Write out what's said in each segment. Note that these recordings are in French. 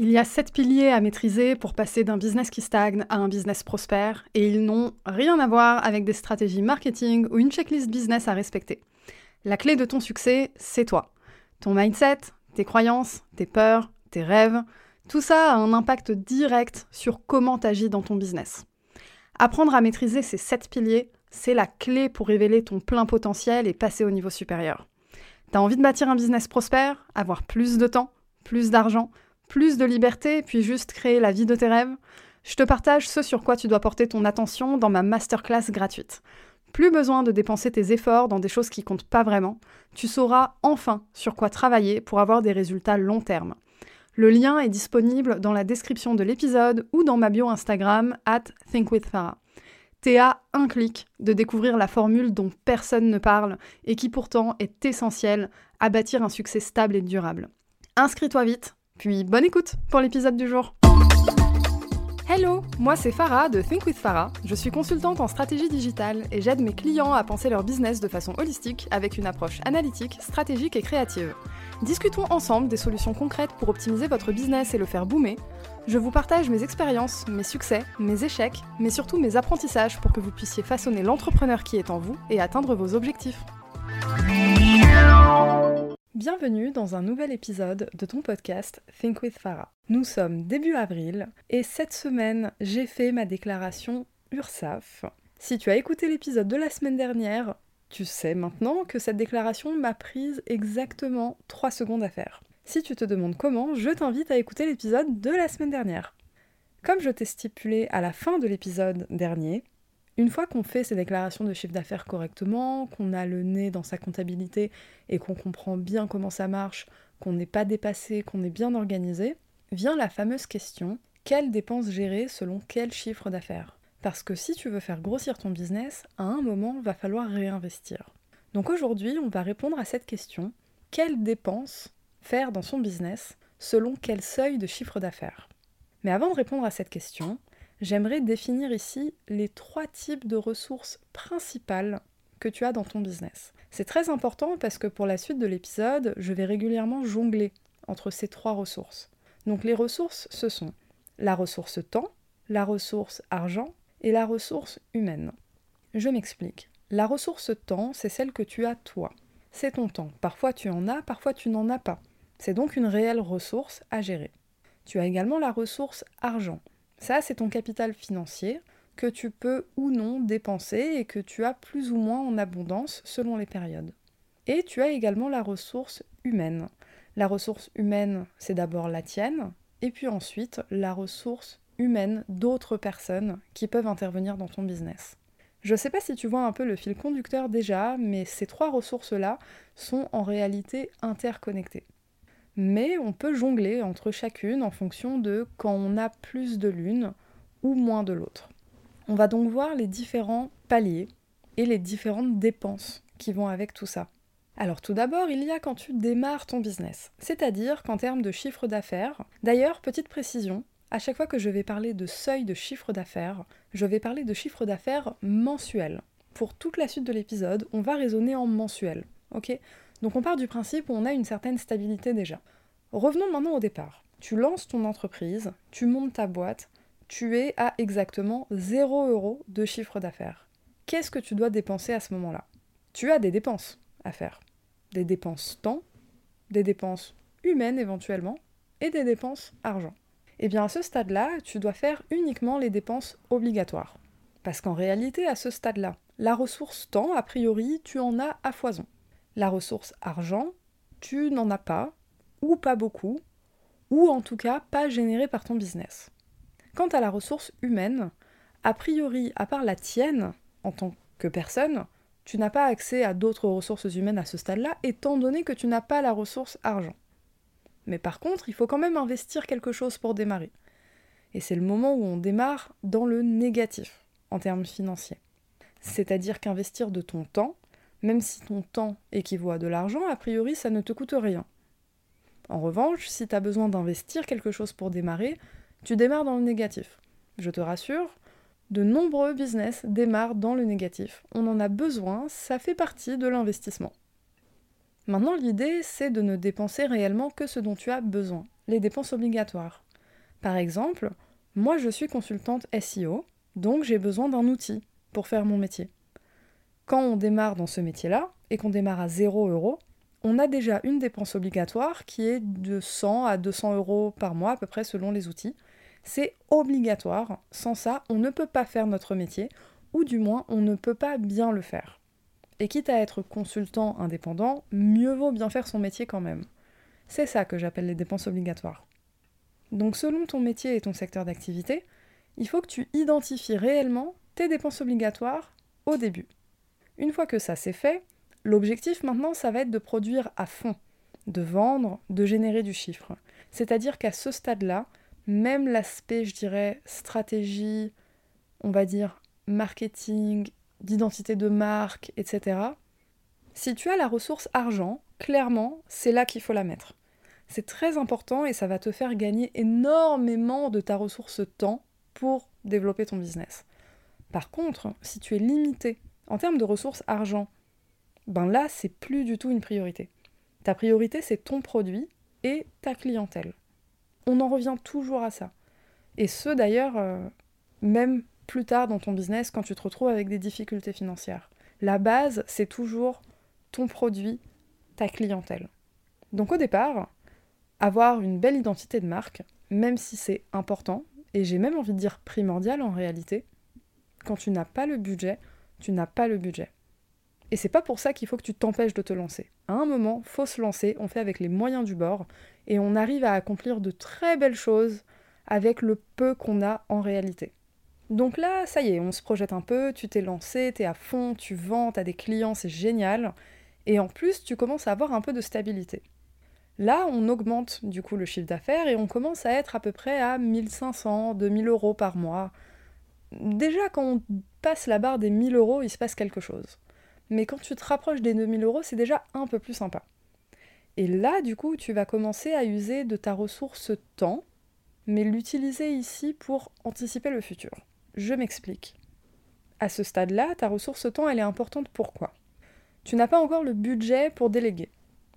Il y a sept piliers à maîtriser pour passer d'un business qui stagne à un business prospère, et ils n'ont rien à voir avec des stratégies marketing ou une checklist business à respecter. La clé de ton succès, c'est toi. Ton mindset, tes croyances, tes peurs, tes rêves, tout ça a un impact direct sur comment tu agis dans ton business. Apprendre à maîtriser ces sept piliers, c'est la clé pour révéler ton plein potentiel et passer au niveau supérieur. T'as envie de bâtir un business prospère, avoir plus de temps, plus d'argent, plus de liberté, puis juste créer la vie de tes rêves, je te partage ce sur quoi tu dois porter ton attention dans ma masterclass gratuite. Plus besoin de dépenser tes efforts dans des choses qui comptent pas vraiment, tu sauras enfin sur quoi travailler pour avoir des résultats long terme. Le lien est disponible dans la description de l'épisode ou dans ma bio Instagram at thinkwithfarah. T'es à un clic de découvrir la formule dont personne ne parle et qui pourtant est essentielle à bâtir un succès stable et durable. Inscris-toi vite puis bonne écoute pour l'épisode du jour. Hello, moi c'est Farah de Think with Farah. Je suis consultante en stratégie digitale et j'aide mes clients à penser leur business de façon holistique avec une approche analytique, stratégique et créative. Discutons ensemble des solutions concrètes pour optimiser votre business et le faire boomer. Je vous partage mes expériences, mes succès, mes échecs, mais surtout mes apprentissages pour que vous puissiez façonner l'entrepreneur qui est en vous et atteindre vos objectifs. Bienvenue dans un nouvel épisode de ton podcast Think with Farah. Nous sommes début avril et cette semaine j'ai fait ma déclaration URSAF. Si tu as écouté l'épisode de la semaine dernière, tu sais maintenant que cette déclaration m'a prise exactement 3 secondes à faire. Si tu te demandes comment, je t'invite à écouter l'épisode de la semaine dernière. Comme je t'ai stipulé à la fin de l'épisode dernier, une fois qu'on fait ces déclarations de chiffre d'affaires correctement, qu'on a le nez dans sa comptabilité et qu'on comprend bien comment ça marche, qu'on n'est pas dépassé, qu'on est bien organisé, vient la fameuse question quelles dépenses gérer selon quel chiffre d'affaires? Parce que si tu veux faire grossir ton business, à un moment, va falloir réinvestir. Donc aujourd'hui, on va répondre à cette question quelles dépenses faire dans son business selon quel seuil de chiffre d'affaires? Mais avant de répondre à cette question, j'aimerais définir ici les trois types de ressources principales que tu as dans ton business. C'est très important parce que pour la suite de l'épisode, je vais régulièrement jongler entre ces trois ressources. Donc les ressources, ce sont la ressource temps, la ressource argent et la ressource humaine. Je m'explique. La ressource temps, c'est celle que tu as toi. C'est ton temps. Parfois tu en as, parfois tu n'en as pas. C'est donc une réelle ressource à gérer. Tu as également la ressource argent. Ça, c'est ton capital financier que tu peux ou non dépenser et que tu as plus ou moins en abondance selon les périodes. Et tu as également la ressource humaine. La ressource humaine, c'est d'abord la tienne, et puis ensuite la ressource humaine d'autres personnes qui peuvent intervenir dans ton business. Je ne sais pas si tu vois un peu le fil conducteur déjà, mais ces trois ressources-là sont en réalité interconnectées mais on peut jongler entre chacune en fonction de quand on a plus de l'une ou moins de l'autre. On va donc voir les différents paliers et les différentes dépenses qui vont avec tout ça. Alors tout d'abord, il y a quand tu démarres ton business, c'est-à-dire qu'en termes de chiffre d'affaires, d'ailleurs, petite précision, à chaque fois que je vais parler de seuil de chiffre d'affaires, je vais parler de chiffre d'affaires mensuel. Pour toute la suite de l'épisode, on va raisonner en mensuel, ok? Donc on part du principe où on a une certaine stabilité déjà. Revenons maintenant au départ. Tu lances ton entreprise, tu montes ta boîte, tu es à exactement 0 euros de chiffre d'affaires. Qu'est-ce que tu dois dépenser à ce moment-là? Tu as des dépenses à faire. Des dépenses temps, des dépenses humaines éventuellement, et des dépenses argent. Eh bien à ce stade-là, tu dois faire uniquement les dépenses obligatoires. Parce qu'en réalité, à ce stade-là, la ressource temps, a priori, tu en as à foison. La ressource argent, tu n'en as pas, ou pas beaucoup, ou en tout cas pas générée par ton business. Quant à la ressource humaine, a priori, à part la tienne, en tant que personne, tu n'as pas accès à d'autres ressources humaines à ce stade-là, étant donné que tu n'as pas la ressource argent. Mais par contre, il faut quand même investir quelque chose pour démarrer. Et c'est le moment où on démarre dans le négatif, en termes financiers. C'est-à-dire qu'investir de ton temps, même si ton temps équivaut à de l'argent, a priori ça ne te coûte rien. En revanche, si tu as besoin d'investir quelque chose pour démarrer, tu démarres dans le négatif. Je te rassure, de nombreux business démarrent dans le négatif. On en a besoin, ça fait partie de l'investissement. Maintenant, l'idée, c'est de ne dépenser réellement que ce dont tu as besoin. les dépenses obligatoires. Par exemple, moi je suis consultante SEO, donc j'ai besoin d'un outil pour faire mon métier. Quand on démarre dans ce métier-là, et qu'on démarre à 0 euros, on a déjà une dépense obligatoire qui est de 100 à 200 euros par mois à peu près selon les outils. C'est obligatoire. Sans ça, on ne peut pas faire notre métier, ou du moins on ne peut pas bien le faire. Et quitte à être consultant indépendant, mieux vaut bien faire son métier quand même. C'est ça que j'appelle les dépenses obligatoires. Donc selon ton métier et ton secteur d'activité, il faut que tu identifies réellement tes dépenses obligatoires au début. Une fois que ça c'est fait, l'objectif maintenant ça va être de produire à fond, de vendre, de générer du chiffre. C'est-à-dire qu'à ce stade-là, même l'aspect, je dirais, stratégie, on va dire marketing, d'identité de marque, etc. Si tu as la ressource argent, clairement, c'est là qu'il faut la mettre. C'est très important et ça va te faire gagner énormément de ta ressource temps pour développer ton business. Par contre, si tu es limité en termes de ressources argent, ben là, c'est plus du tout une priorité. Ta priorité, c'est ton produit et ta clientèle. On en revient toujours à ça. Et ce, d'ailleurs, euh, même plus tard dans ton business quand tu te retrouves avec des difficultés financières. La base, c'est toujours ton produit, ta clientèle. Donc au départ, avoir une belle identité de marque, même si c'est important, et j'ai même envie de dire primordial en réalité, quand tu n'as pas le budget, tu n'as pas le budget. Et c'est pas pour ça qu'il faut que tu t'empêches de te lancer. À un moment, faut se lancer, on fait avec les moyens du bord, et on arrive à accomplir de très belles choses avec le peu qu'on a en réalité. Donc là, ça y est, on se projette un peu, tu t'es lancé, t'es à fond, tu vends, t'as des clients, c'est génial. Et en plus, tu commences à avoir un peu de stabilité. Là, on augmente du coup le chiffre d'affaires et on commence à être à peu près à 1500, 2000 euros par mois. Déjà, quand on passe la barre des 1000 euros, il se passe quelque chose. Mais quand tu te rapproches des 2000 euros, c'est déjà un peu plus sympa. Et là, du coup, tu vas commencer à user de ta ressource temps, mais l'utiliser ici pour anticiper le futur. Je m'explique. À ce stade-là, ta ressource temps, elle est importante. Pourquoi Tu n'as pas encore le budget pour déléguer.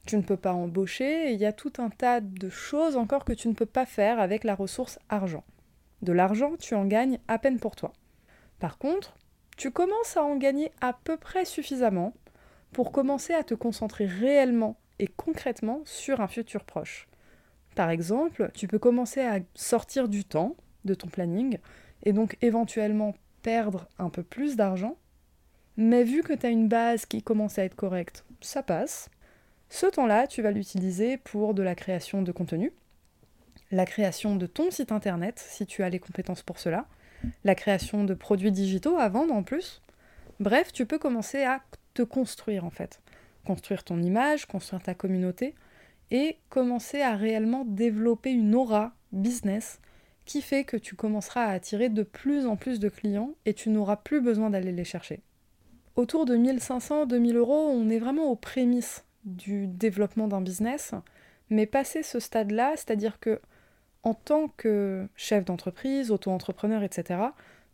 Tu ne peux pas embaucher et il y a tout un tas de choses encore que tu ne peux pas faire avec la ressource argent. De l'argent, tu en gagnes à peine pour toi. Par contre, tu commences à en gagner à peu près suffisamment pour commencer à te concentrer réellement et concrètement sur un futur proche. Par exemple, tu peux commencer à sortir du temps de ton planning et donc éventuellement perdre un peu plus d'argent. Mais vu que tu as une base qui commence à être correcte, ça passe. Ce temps-là, tu vas l'utiliser pour de la création de contenu, la création de ton site internet, si tu as les compétences pour cela, la création de produits digitaux à vendre en plus. Bref, tu peux commencer à te construire en fait. Construire ton image, construire ta communauté et commencer à réellement développer une aura business qui fait que tu commenceras à attirer de plus en plus de clients et tu n'auras plus besoin d'aller les chercher. Autour de 1500-2000 euros, on est vraiment aux prémices du développement d'un business, mais passer ce stade-là, c'est-à-dire que en tant que chef d'entreprise, auto-entrepreneur, etc.,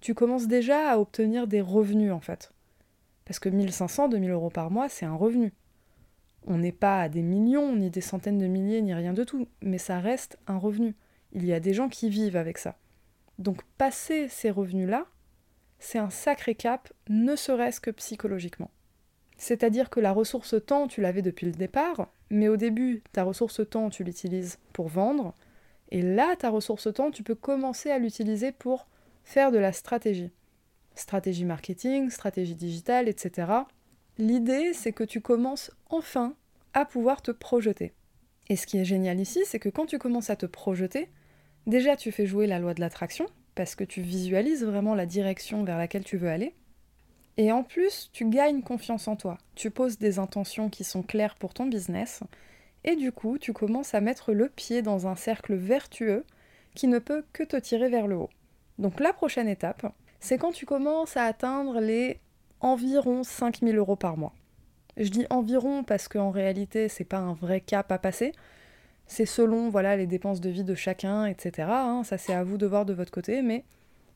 tu commences déjà à obtenir des revenus en fait. Parce que 1500, 2000 euros par mois, c'est un revenu. On n'est pas à des millions, ni des centaines de milliers, ni rien de tout, mais ça reste un revenu. Il y a des gens qui vivent avec ça. Donc passer ces revenus-là, c'est un sacré cap, ne serait-ce que psychologiquement. C'est-à-dire que la ressource temps, tu l'avais depuis le départ, mais au début, ta ressource temps, tu l'utilises pour vendre, et là, ta ressource temps, tu peux commencer à l'utiliser pour faire de la stratégie. Stratégie marketing, stratégie digitale, etc. L'idée, c'est que tu commences enfin à pouvoir te projeter. Et ce qui est génial ici, c'est que quand tu commences à te projeter, Déjà, tu fais jouer la loi de l'attraction, parce que tu visualises vraiment la direction vers laquelle tu veux aller. Et en plus, tu gagnes confiance en toi. Tu poses des intentions qui sont claires pour ton business. Et du coup, tu commences à mettre le pied dans un cercle vertueux qui ne peut que te tirer vers le haut. Donc la prochaine étape, c'est quand tu commences à atteindre les environ 5000 euros par mois. Je dis environ parce qu'en réalité, c'est pas un vrai cap à passer, c'est selon voilà les dépenses de vie de chacun, etc. Hein. ça c'est à vous de voir de votre côté, mais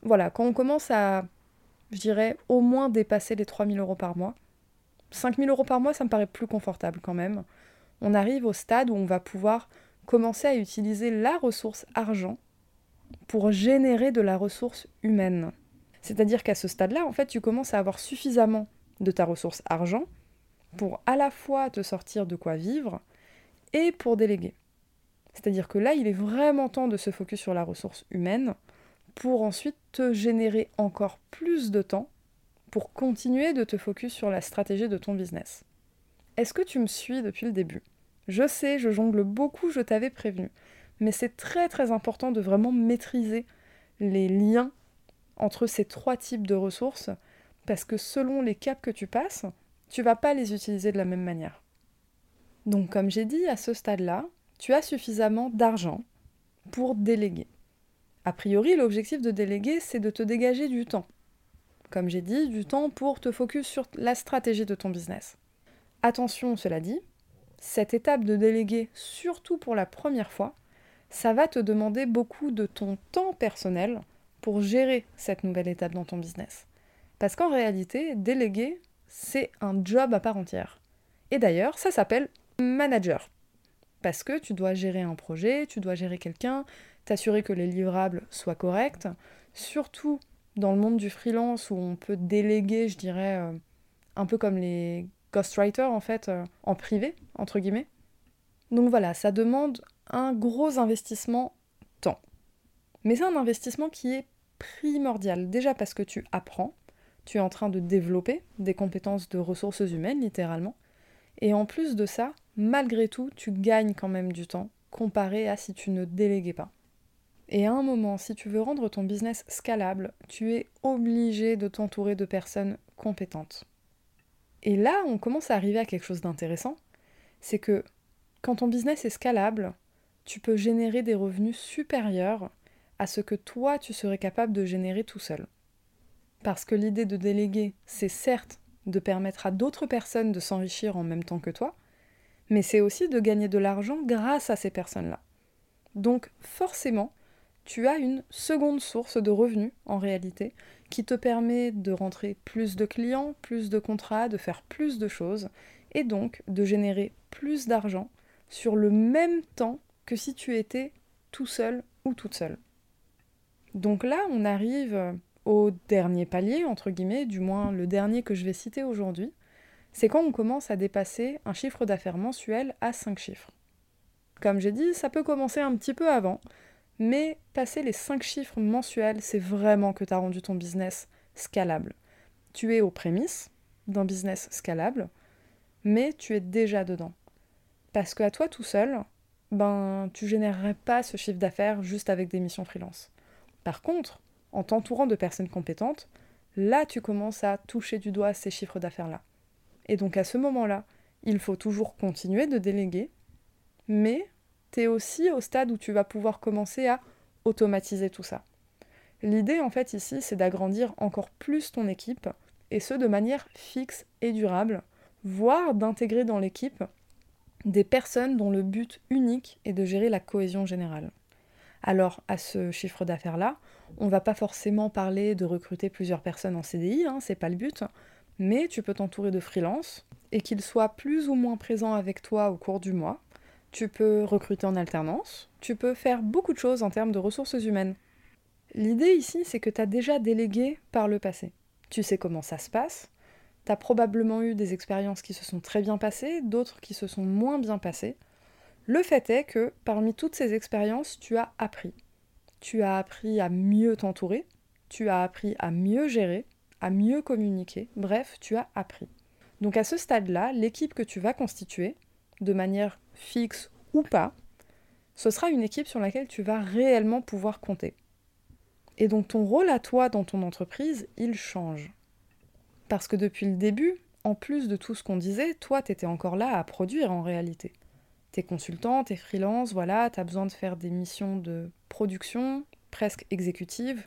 voilà, quand on commence à, je dirais, au moins dépasser les 3000 euros par mois, 5000 euros par mois, ça me paraît plus confortable quand même. On arrive au stade où on va pouvoir commencer à utiliser la ressource argent pour générer de la ressource humaine. C'est-à-dire qu'à ce stade-là, en fait, tu commences à avoir suffisamment de ta ressource argent pour à la fois te sortir de quoi vivre et pour déléguer. C'est-à-dire que là, il est vraiment temps de se focus sur la ressource humaine pour ensuite te générer encore plus de temps pour continuer de te focus sur la stratégie de ton business. Est-ce que tu me suis depuis le début? Je sais, je jongle beaucoup, je t'avais prévenu, mais c'est très très important de vraiment maîtriser les liens entre ces trois types de ressources parce que selon les caps que tu passes, tu vas pas les utiliser de la même manière. Donc comme j'ai dit, à ce stade-là, tu as suffisamment d'argent pour déléguer. A priori, l'objectif de déléguer, c'est de te dégager du temps. Comme j'ai dit, du temps pour te focus sur la stratégie de ton business. Attention, cela dit, cette étape de déléguer, surtout pour la première fois, ça va te demander beaucoup de ton temps personnel pour gérer cette nouvelle étape dans ton business. Parce qu'en réalité, déléguer, c'est un job à part entière. Et d'ailleurs, ça s'appelle manager. Parce que tu dois gérer un projet, tu dois gérer quelqu'un, t'assurer que les livrables soient corrects, surtout dans le monde du freelance où on peut déléguer, je dirais, euh, un peu comme les ghostwriters en fait, euh, en privé, entre guillemets. Donc voilà, ça demande un gros investissement temps. Mais c'est un investissement qui est primordial, déjà parce que tu apprends, tu es en train de développer des compétences de ressources humaines, littéralement, et en plus de ça, malgré tout, tu gagnes quand même du temps comparé à si tu ne déléguais pas. Et à un moment, si tu veux rendre ton business scalable, tu es obligé de t'entourer de personnes compétentes. Et là, on commence à arriver à quelque chose d'intéressant, c'est que quand ton business est scalable, tu peux générer des revenus supérieurs à ce que toi tu serais capable de générer tout seul. Parce que l'idée de déléguer, c'est certes de permettre à d'autres personnes de s'enrichir en même temps que toi, mais c'est aussi de gagner de l'argent grâce à ces personnes-là. Donc forcément, tu as une seconde source de revenus en réalité qui te permet de rentrer plus de clients, plus de contrats, de faire plus de choses et donc de générer plus d'argent sur le même temps que si tu étais tout seul ou toute seule. Donc là, on arrive au dernier palier, entre guillemets, du moins le dernier que je vais citer aujourd'hui, c'est quand on commence à dépasser un chiffre d'affaires mensuel à 5 chiffres. Comme j'ai dit, ça peut commencer un petit peu avant, mais passer les 5 chiffres mensuels, c'est vraiment que tu as rendu ton business scalable. Tu es aux prémices d'un business scalable, mais tu es déjà dedans. Parce qu'à toi tout seul, ben tu générerais pas ce chiffre d'affaires juste avec des missions freelance. Par contre, en t'entourant de personnes compétentes, là tu commences à toucher du doigt ces chiffres d'affaires-là. Et donc à ce moment-là, il faut toujours continuer de déléguer, mais tu aussi au stade où tu vas pouvoir commencer à automatiser tout ça. L'idée en fait ici, c'est d'agrandir encore plus ton équipe, et ce de manière fixe et durable, voire d'intégrer dans l'équipe des personnes dont le but unique est de gérer la cohésion générale. Alors à ce chiffre d'affaires-là, on va pas forcément parler de recruter plusieurs personnes en CDI, hein, c'est pas le but, mais tu peux t'entourer de freelance et qu'ils soient plus ou moins présents avec toi au cours du mois. Tu peux recruter en alternance, tu peux faire beaucoup de choses en termes de ressources humaines. L'idée ici, c'est que tu as déjà délégué par le passé. Tu sais comment ça se passe, tu as probablement eu des expériences qui se sont très bien passées, d'autres qui se sont moins bien passées. Le fait est que parmi toutes ces expériences, tu as appris. Tu as appris à mieux t'entourer, tu as appris à mieux gérer, à mieux communiquer, bref, tu as appris. Donc à ce stade-là, l'équipe que tu vas constituer, de manière fixe ou pas, ce sera une équipe sur laquelle tu vas réellement pouvoir compter. Et donc ton rôle à toi dans ton entreprise, il change. Parce que depuis le début, en plus de tout ce qu'on disait, toi, tu étais encore là à produire en réalité. T'es consultant, t'es freelance, voilà, t'as besoin de faire des missions de production, presque exécutives,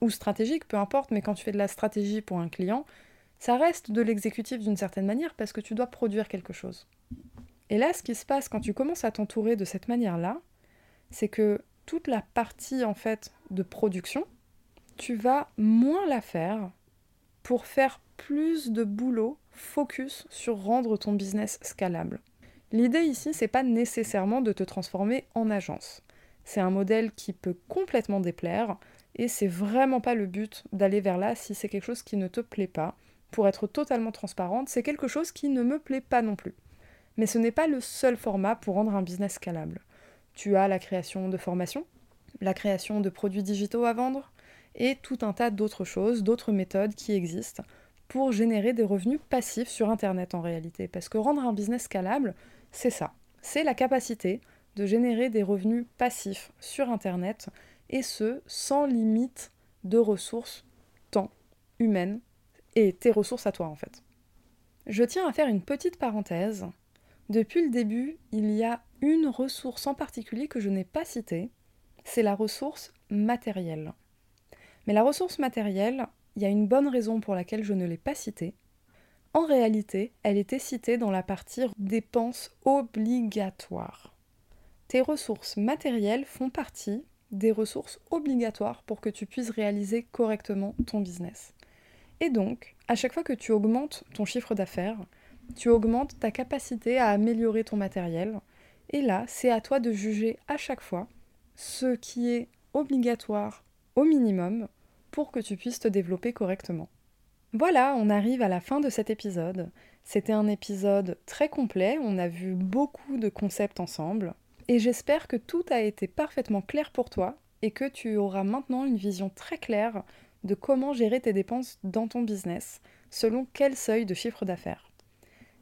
ou stratégiques, peu importe, mais quand tu fais de la stratégie pour un client, ça reste de l'exécutif d'une certaine manière parce que tu dois produire quelque chose. Et là, ce qui se passe quand tu commences à t'entourer de cette manière-là, c'est que toute la partie en fait de production, tu vas moins la faire pour faire plus de boulot focus sur rendre ton business scalable. L'idée ici, c'est pas nécessairement de te transformer en agence. C'est un modèle qui peut complètement déplaire, et c'est vraiment pas le but d'aller vers là si c'est quelque chose qui ne te plaît pas. Pour être totalement transparente, c'est quelque chose qui ne me plaît pas non plus. Mais ce n'est pas le seul format pour rendre un business scalable. Tu as la création de formations, la création de produits digitaux à vendre, et tout un tas d'autres choses, d'autres méthodes qui existent pour générer des revenus passifs sur Internet en réalité. Parce que rendre un business scalable, c'est ça. C'est la capacité de générer des revenus passifs sur Internet, et ce, sans limite de ressources, temps, humaines, et tes ressources à toi en fait. Je tiens à faire une petite parenthèse. Depuis le début, il y a une ressource en particulier que je n'ai pas citée, c'est la ressource matérielle. Mais la ressource matérielle, il y a une bonne raison pour laquelle je ne l'ai pas citée. En réalité, elle était citée dans la partie dépenses obligatoires. Tes ressources matérielles font partie des ressources obligatoires pour que tu puisses réaliser correctement ton business. Et donc, à chaque fois que tu augmentes ton chiffre d'affaires, tu augmentes ta capacité à améliorer ton matériel. Et là, c'est à toi de juger à chaque fois ce qui est obligatoire au minimum pour que tu puisses te développer correctement. Voilà, on arrive à la fin de cet épisode. C'était un épisode très complet, on a vu beaucoup de concepts ensemble, et j'espère que tout a été parfaitement clair pour toi et que tu auras maintenant une vision très claire de comment gérer tes dépenses dans ton business, selon quel seuil de chiffre d'affaires.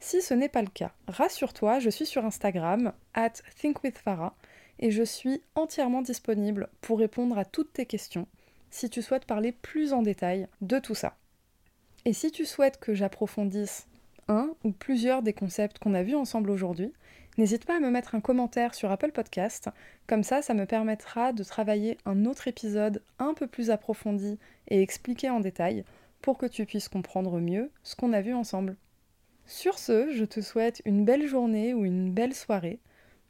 Si ce n'est pas le cas, rassure-toi, je suis sur Instagram, at thinkwithfarah, et je suis entièrement disponible pour répondre à toutes tes questions si tu souhaites parler plus en détail de tout ça. Et si tu souhaites que j'approfondisse un ou plusieurs des concepts qu'on a vus ensemble aujourd'hui, n'hésite pas à me mettre un commentaire sur Apple Podcast, comme ça ça me permettra de travailler un autre épisode un peu plus approfondi et expliqué en détail pour que tu puisses comprendre mieux ce qu'on a vu ensemble. Sur ce, je te souhaite une belle journée ou une belle soirée.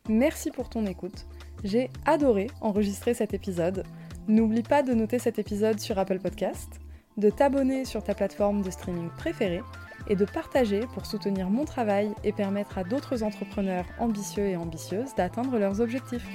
Merci pour ton écoute. J'ai adoré enregistrer cet épisode. N'oublie pas de noter cet épisode sur Apple Podcast de t'abonner sur ta plateforme de streaming préférée et de partager pour soutenir mon travail et permettre à d'autres entrepreneurs ambitieux et ambitieuses d'atteindre leurs objectifs.